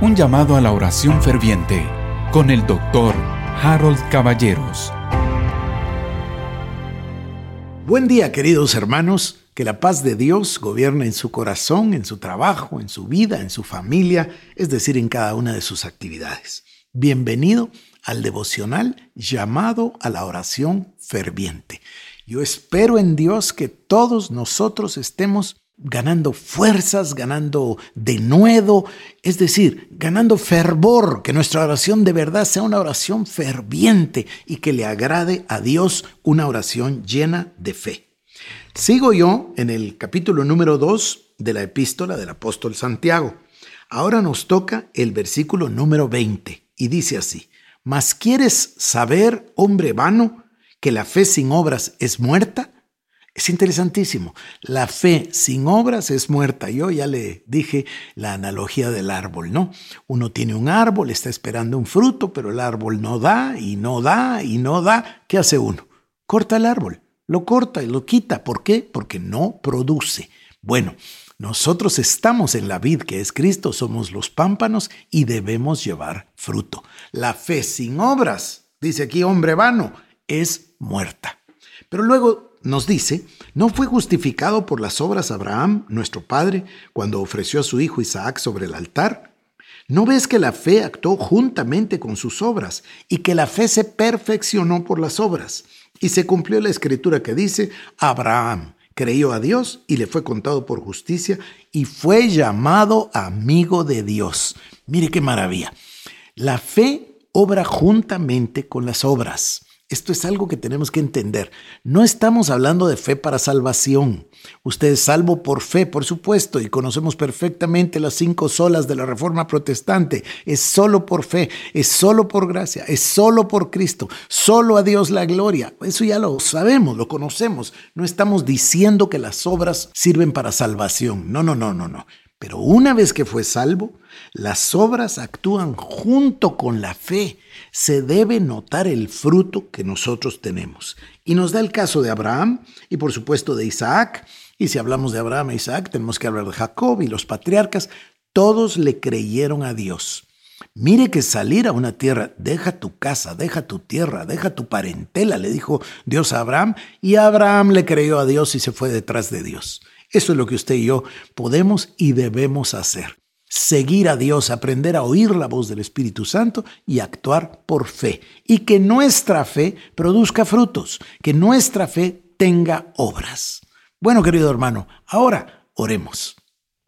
Un llamado a la oración ferviente con el doctor Harold Caballeros. Buen día queridos hermanos, que la paz de Dios gobierne en su corazón, en su trabajo, en su vida, en su familia, es decir, en cada una de sus actividades. Bienvenido al devocional llamado a la oración ferviente. Yo espero en Dios que todos nosotros estemos ganando fuerzas, ganando denuedo, es decir, ganando fervor, que nuestra oración de verdad sea una oración ferviente y que le agrade a Dios una oración llena de fe. Sigo yo en el capítulo número 2 de la epístola del apóstol Santiago. Ahora nos toca el versículo número 20 y dice así, ¿mas quieres saber, hombre vano, que la fe sin obras es muerta? Es interesantísimo. La fe sin obras es muerta. Yo ya le dije la analogía del árbol, ¿no? Uno tiene un árbol, está esperando un fruto, pero el árbol no da y no da y no da. ¿Qué hace uno? Corta el árbol, lo corta y lo quita. ¿Por qué? Porque no produce. Bueno, nosotros estamos en la vid que es Cristo, somos los pámpanos y debemos llevar fruto. La fe sin obras, dice aquí hombre vano, es muerta. Pero luego nos dice, ¿no fue justificado por las obras Abraham, nuestro padre, cuando ofreció a su hijo Isaac sobre el altar? ¿No ves que la fe actuó juntamente con sus obras y que la fe se perfeccionó por las obras? Y se cumplió la escritura que dice, Abraham creyó a Dios y le fue contado por justicia y fue llamado amigo de Dios. Mire qué maravilla. La fe obra juntamente con las obras. Esto es algo que tenemos que entender. No estamos hablando de fe para salvación. Usted es salvo por fe, por supuesto, y conocemos perfectamente las cinco solas de la Reforma Protestante. Es solo por fe, es solo por gracia, es solo por Cristo, solo a Dios la gloria. Eso ya lo sabemos, lo conocemos. No estamos diciendo que las obras sirven para salvación. No, no, no, no, no. Pero una vez que fue salvo, las obras actúan junto con la fe. Se debe notar el fruto que nosotros tenemos. Y nos da el caso de Abraham y por supuesto de Isaac. Y si hablamos de Abraham e Isaac, tenemos que hablar de Jacob y los patriarcas. Todos le creyeron a Dios. Mire que salir a una tierra, deja tu casa, deja tu tierra, deja tu parentela, le dijo Dios a Abraham, y Abraham le creyó a Dios y se fue detrás de Dios. Eso es lo que usted y yo podemos y debemos hacer. Seguir a Dios, aprender a oír la voz del Espíritu Santo y actuar por fe. Y que nuestra fe produzca frutos, que nuestra fe tenga obras. Bueno, querido hermano, ahora oremos.